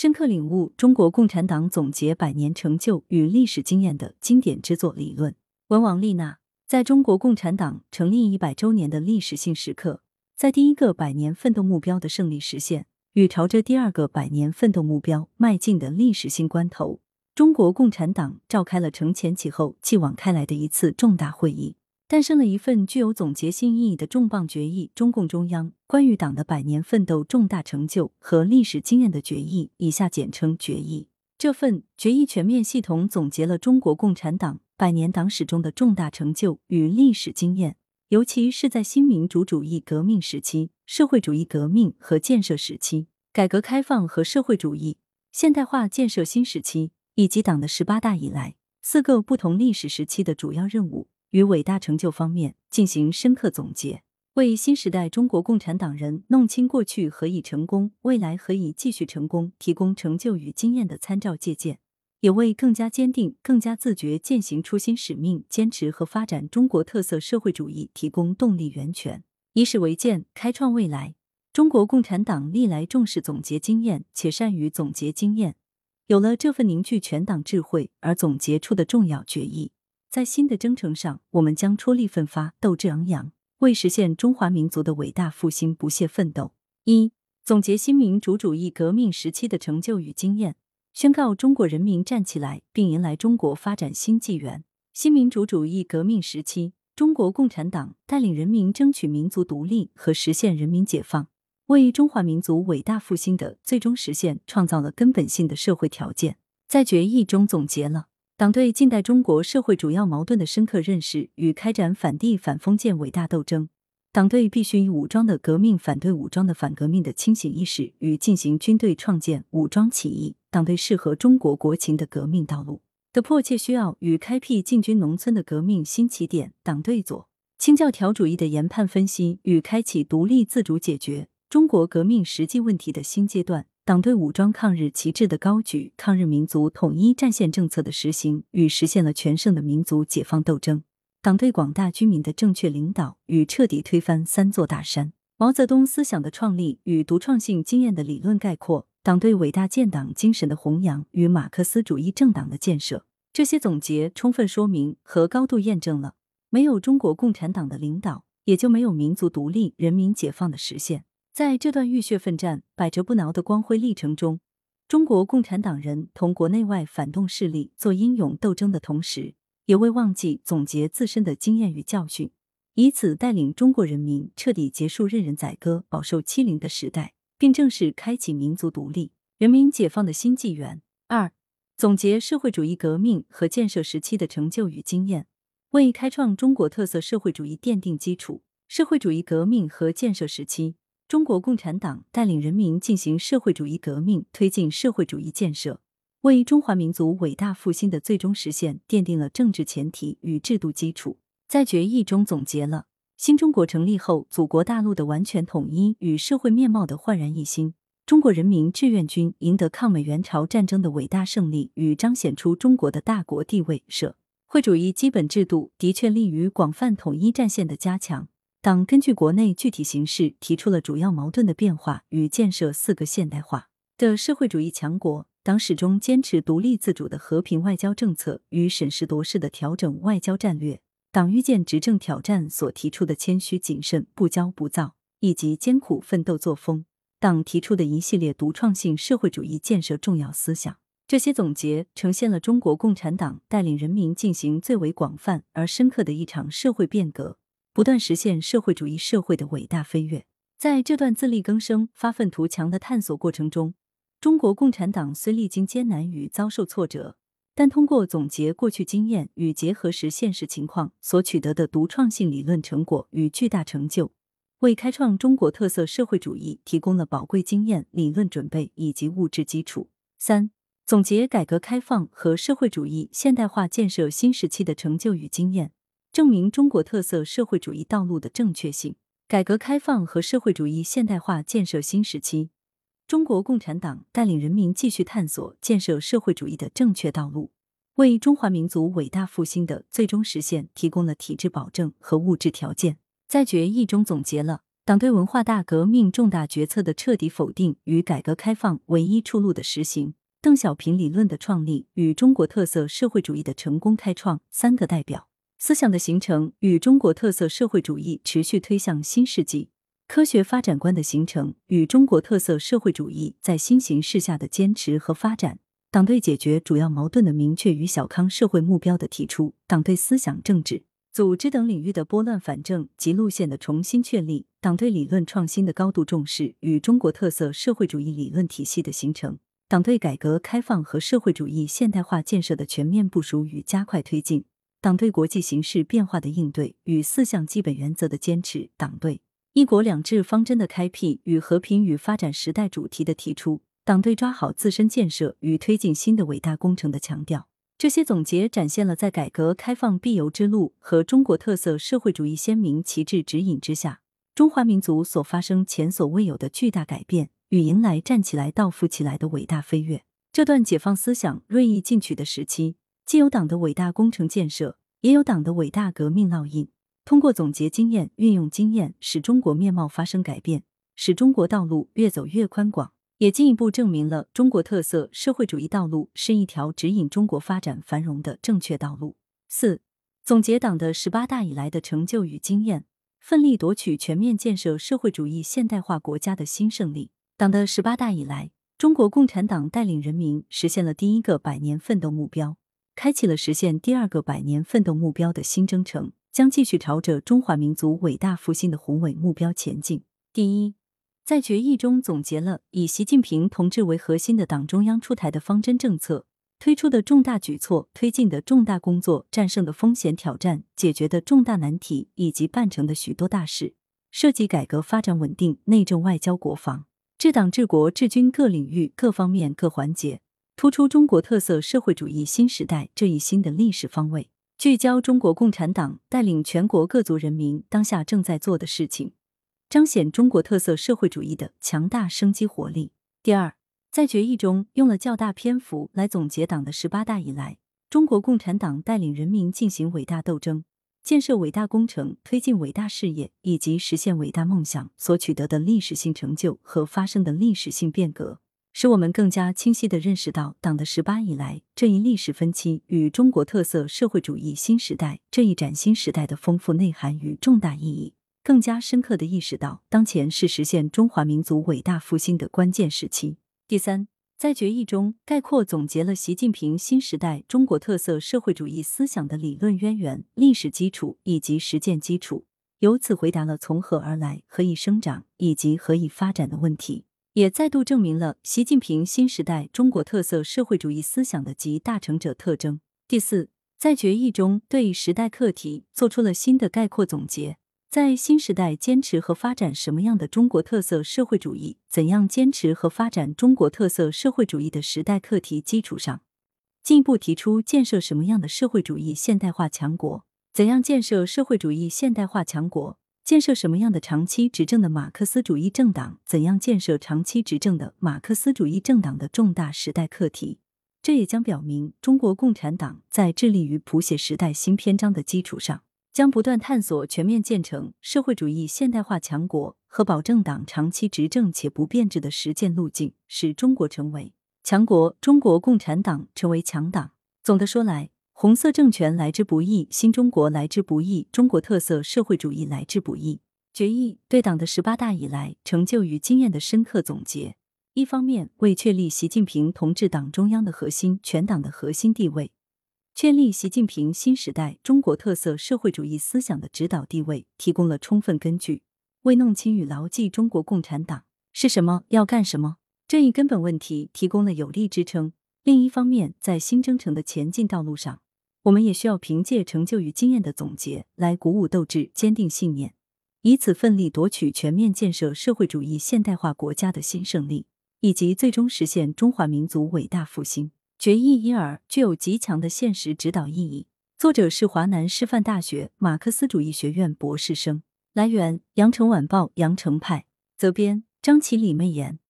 深刻领悟中国共产党总结百年成就与历史经验的经典之作理论。文王丽娜在中国共产党成立一百周年的历史性时刻，在第一个百年奋斗目标的胜利实现与朝着第二个百年奋斗目标迈进的历史性关头，中国共产党召开了承前启后、继往开来的一次重大会议。诞生了一份具有总结性意义的重磅决议——中共中央关于党的百年奋斗重大成就和历史经验的决议（以下简称决议）。这份决议全面系统总结了中国共产党百年党史中的重大成就与历史经验，尤其是在新民主主义革命时期、社会主义革命和建设时期、改革开放和社会主义现代化建设新时期以及党的十八大以来四个不同历史时期的主要任务。与伟大成就方面进行深刻总结，为新时代中国共产党人弄清过去何以成功，未来何以继续成功提供成就与经验的参照借鉴，也为更加坚定、更加自觉践行初心使命、坚持和发展中国特色社会主义提供动力源泉。以史为鉴，开创未来。中国共产党历来重视总结经验，且善于总结经验，有了这份凝聚全党智慧而总结出的重要决议。在新的征程上，我们将出力奋发、斗志昂扬，为实现中华民族的伟大复兴不懈奋斗。一、总结新民主主义革命时期的成就与经验，宣告中国人民站起来，并迎来中国发展新纪元。新民主主义革命时期，中国共产党带领人民争取民族独立和实现人民解放，为中华民族伟大复兴的最终实现创造了根本性的社会条件。在决议中总结了。党对近代中国社会主要矛盾的深刻认识与开展反帝反封建伟大斗争，党对必须以武装的革命反对武装的反革命的清醒意识与进行军队创建、武装起义，党对适合中国国情的革命道路的迫切需要与开辟进军农村的革命新起点，党对左清教条主义的研判分析与开启独立自主解决中国革命实际问题的新阶段。党对武装抗日旗帜的高举、抗日民族统一战线政策的实行与实现了全胜的民族解放斗争；党对广大居民的正确领导与彻底推翻三座大山；毛泽东思想的创立与独创性经验的理论概括；党对伟大建党精神的弘扬与马克思主义政党的建设。这些总结充分说明和高度验证了：没有中国共产党的领导，也就没有民族独立、人民解放的实现。在这段浴血奋战、百折不挠的光辉历程中，中国共产党人同国内外反动势力做英勇斗争的同时，也未忘记总结自身的经验与教训，以此带领中国人民彻底结束任人宰割、饱受欺凌的时代，并正式开启民族独立、人民解放的新纪元。二、总结社会主义革命和建设时期的成就与经验，为开创中国特色社会主义奠定基础。社会主义革命和建设时期。中国共产党带领人民进行社会主义革命，推进社会主义建设，为中华民族伟大复兴的最终实现奠定了政治前提与制度基础。在决议中总结了新中国成立后祖国大陆的完全统一与社会面貌的焕然一新，中国人民志愿军赢得抗美援朝战争的伟大胜利与彰显出中国的大国地位。社会主义基本制度的确利于广泛统一战线的加强。党根据国内具体形势，提出了主要矛盾的变化与建设四个现代化的社会主义强国。党始终坚持独立自主的和平外交政策与审时度势的调整外交战略。党遇见执政挑战所提出的谦虚谨慎、不骄不躁以及艰苦奋斗作风，党提出的一系列独创性社会主义建设重要思想，这些总结呈现了中国共产党带领人民进行最为广泛而深刻的一场社会变革。不断实现社会主义社会的伟大飞跃。在这段自力更生、发愤图强的探索过程中，中国共产党虽历经艰难与遭受挫折，但通过总结过去经验与结合时现实情况所取得的独创性理论成果与巨大成就，为开创中国特色社会主义提供了宝贵经验、理论准备以及物质基础。三、总结改革开放和社会主义现代化建设新时期的成就与经验。证明中国特色社会主义道路的正确性。改革开放和社会主义现代化建设新时期，中国共产党带领人民继续探索建设社会主义的正确道路，为中华民族伟大复兴的最终实现提供了体制保证和物质条件。在决议中总结了党对文化大革命重大决策的彻底否定与改革开放唯一出路的实行，邓小平理论的创立与中国特色社会主义的成功开创三个代表思想的形成与中国特色社会主义持续推向新世纪科学发展观的形成与中国特色社会主义在新形势下的坚持和发展，党对解决主要矛盾的明确与小康社会目标的提出，党对思想政治。组织等领域的拨乱反正及路线的重新确立，党对理论创新的高度重视与中国特色社会主义理论体系的形成，党对改革开放和社会主义现代化建设的全面部署与加快推进，党对国际形势变化的应对与四项基本原则的坚持，党对一国两制方针的开辟与和平与发展时代主题的提出，党对抓好自身建设与推进新的伟大工程的强调。这些总结展现了在改革开放必由之路和中国特色社会主义鲜明旗帜指引之下，中华民族所发生前所未有的巨大改变与迎来站起来、道富起来的伟大飞跃。这段解放思想锐意进取的时期，既有党的伟大工程建设，也有党的伟大革命烙印。通过总结经验、运用经验，使中国面貌发生改变，使中国道路越走越宽广。也进一步证明了中国特色社会主义道路是一条指引中国发展繁荣的正确道路。四、总结党的十八大以来的成就与经验，奋力夺取全面建设社会主义现代化国家的新胜利。党的十八大以来，中国共产党带领人民实现了第一个百年奋斗目标，开启了实现第二个百年奋斗目标的新征程，将继续朝着中华民族伟大复兴的宏伟目标前进。第一。在决议中总结了以习近平同志为核心的党中央出台的方针政策、推出的重大举措、推进的重大工作、战胜的风险挑战、解决的重大难题以及办成的许多大事，涉及改革发展稳定、内政外交国防、治党治国治军各领域各方面各环节，突出中国特色社会主义新时代这一新的历史方位，聚焦中国共产党带领全国各族人民当下正在做的事情。彰显中国特色社会主义的强大生机活力。第二，在决议中用了较大篇幅来总结党的十八大以来，中国共产党带领人民进行伟大斗争、建设伟大工程、推进伟大事业以及实现伟大梦想所取得的历史性成就和发生的历史性变革，使我们更加清晰地认识到党的十八以来这一历史分期与中国特色社会主义新时代这一崭新时代的丰富内涵与重大意义。更加深刻的意识到，当前是实现中华民族伟大复兴的关键时期。第三，在决议中概括总结了习近平新时代中国特色社会主义思想的理论渊源、历史基础以及实践基础，由此回答了从何而来、何以生长以及何以发展的问题，也再度证明了习近平新时代中国特色社会主义思想的集大成者特征。第四，在决议中对时代课题做出了新的概括总结。在新时代坚持和发展什么样的中国特色社会主义？怎样坚持和发展中国特色社会主义的时代课题基础上，进一步提出建设什么样的社会主义现代化强国？怎样建设社会主义现代化强国？建设什么样的长期执政的马克思主义政党？怎样建设长期执政的马克思主义政党的重大时代课题？这也将表明中国共产党在致力于谱写时代新篇章的基础上。将不断探索全面建成社会主义现代化强国和保证党长期执政且不变质的实践路径，使中国成为强国，中国共产党成为强党。总的说来，红色政权来之不易，新中国来之不易，中国特色社会主义来之不易。决议对党的十八大以来成就与经验的深刻总结，一方面为确立习近平同志党中央的核心、全党的核心地位。确立习近平新时代中国特色社会主义思想的指导地位，提供了充分根据，为弄清与牢记中国共产党是什么、要干什么这一根本问题提供了有力支撑。另一方面，在新征程的前进道路上，我们也需要凭借成就与经验的总结，来鼓舞斗志、坚定信念，以此奋力夺取全面建设社会主义现代化国家的新胜利，以及最终实现中华民族伟大复兴。决议因而具有极强的现实指导意义。作者是华南师范大学马克思主义学院博士生。来源：羊城晚报羊城派。责编：张起李媚妍。